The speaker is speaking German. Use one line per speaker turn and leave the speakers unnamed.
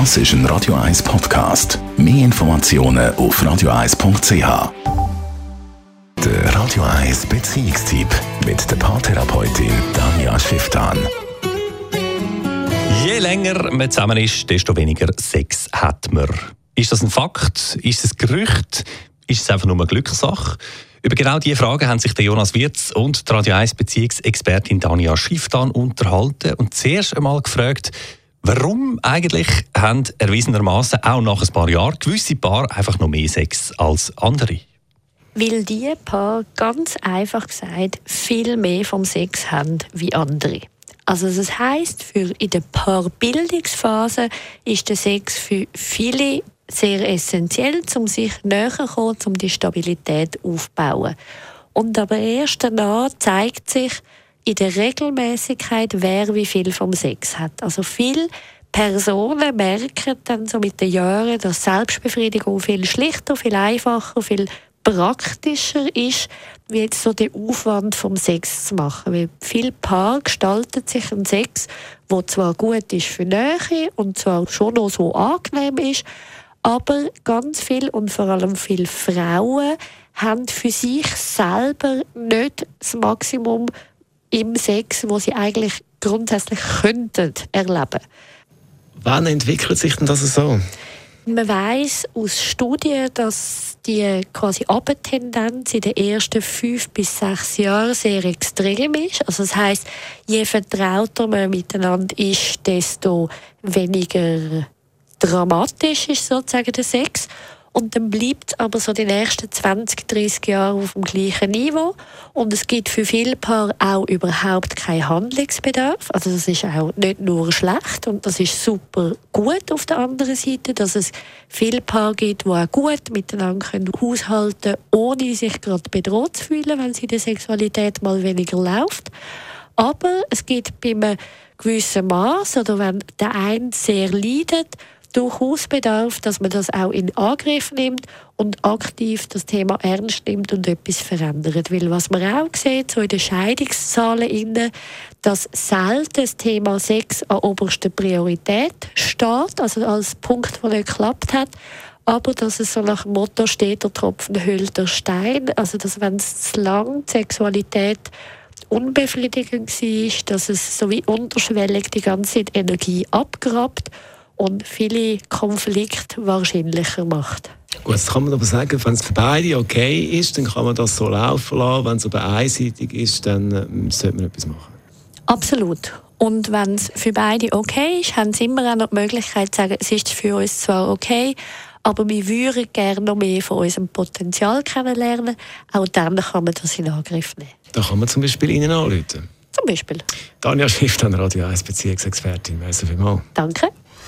Das ist ein Radio 1 Podcast. Mehr Informationen auf radio1.ch. Der Radio 1 Beziehungstyp mit der Paartherapeutin Danja Schifftan.
Je länger man zusammen ist, desto weniger Sex hat man. Ist das ein Fakt? Ist es ein Gerücht? Ist es einfach nur eine Glückssache? Über genau diese Fragen haben sich der Jonas Wirz und die Radio 1 Beziehungsexpertin Dania Schifftan unterhalten und zuerst einmal gefragt, warum eigentlich haben erwiesenermaßen auch nach ein paar Jahren gewisse Paare einfach noch mehr Sex als andere?
Weil die Paar ganz einfach gesagt viel mehr vom Sex haben wie andere. Also das heißt, für in der Paarbildungsphase ist der Sex für viele sehr essentiell, um sich näher zu kommen, um die Stabilität aufzubauen. Und aber erst danach zeigt sich in der Regelmäßigkeit, wer wie viel vom Sex hat. Also viele Personen merken dann so mit den Jahren, dass Selbstbefriedigung viel schlichter, viel einfacher, viel praktischer ist, wie jetzt so den Aufwand vom Sex zu machen. Weil viel Paar gestaltet sich ein Sex, wo zwar gut ist für Nähe und zwar schon noch so angenehm ist, aber ganz viel und vor allem viele Frauen haben für sich selber nicht das Maximum im Sex, wo sie eigentlich grundsätzlich könnten erleben.
Wann entwickelt sich denn das so?
Man weiß aus Studien, dass die quasi Abtendenz in den ersten fünf bis sechs Jahren sehr extrem ist. Also das heißt, je vertrauter man miteinander ist, desto weniger dramatisch ist sozusagen der Sex. Und dann bleibt es aber so die nächsten 20, 30 Jahre auf dem gleichen Niveau. Und es gibt für viele Paare auch überhaupt keinen Handlungsbedarf. Also das ist auch nicht nur schlecht und das ist super gut auf der anderen Seite, dass es viele Paare gibt, die auch gut miteinander können haushalten ohne sich gerade bedroht zu fühlen, wenn sie in der Sexualität mal weniger läuft. Aber es gibt bei einem gewissen Maß oder wenn der eine sehr leidet, durchaus Bedarf, dass man das auch in Angriff nimmt und aktiv das Thema ernst nimmt und etwas verändert. Weil was man auch sieht, so in den Scheidungszahlen, innen, dass selten das Thema Sex an oberster Priorität steht, also als Punkt, der nicht geklappt hat, aber dass es so nach dem Motto steht, der Tropfen hüllt der Stein, also dass wenn es zu lang die Sexualität unbefriedigend war, dass es so wie unterschwellig die ganze Zeit Energie abgrabt und viele Konflikte wahrscheinlicher macht.
Gut, das kann man aber sagen, wenn es für beide okay ist, dann kann man das so laufen lassen. Wenn es aber einseitig ist, dann äh, sollte man etwas machen.
Absolut. Und wenn es für beide okay ist, haben sie immer auch noch die Möglichkeit zu sagen, es ist für uns zwar okay, aber wir würden gerne noch mehr von unserem Potenzial kennenlernen. Auch dann kann man das in Angriff nehmen.
Da kann man zum Beispiel Ihnen anrufen.
Zum Beispiel.
Daniel Schiff, dann Radio 1 Beziehungsexpertin. Merci vielmals.
Danke.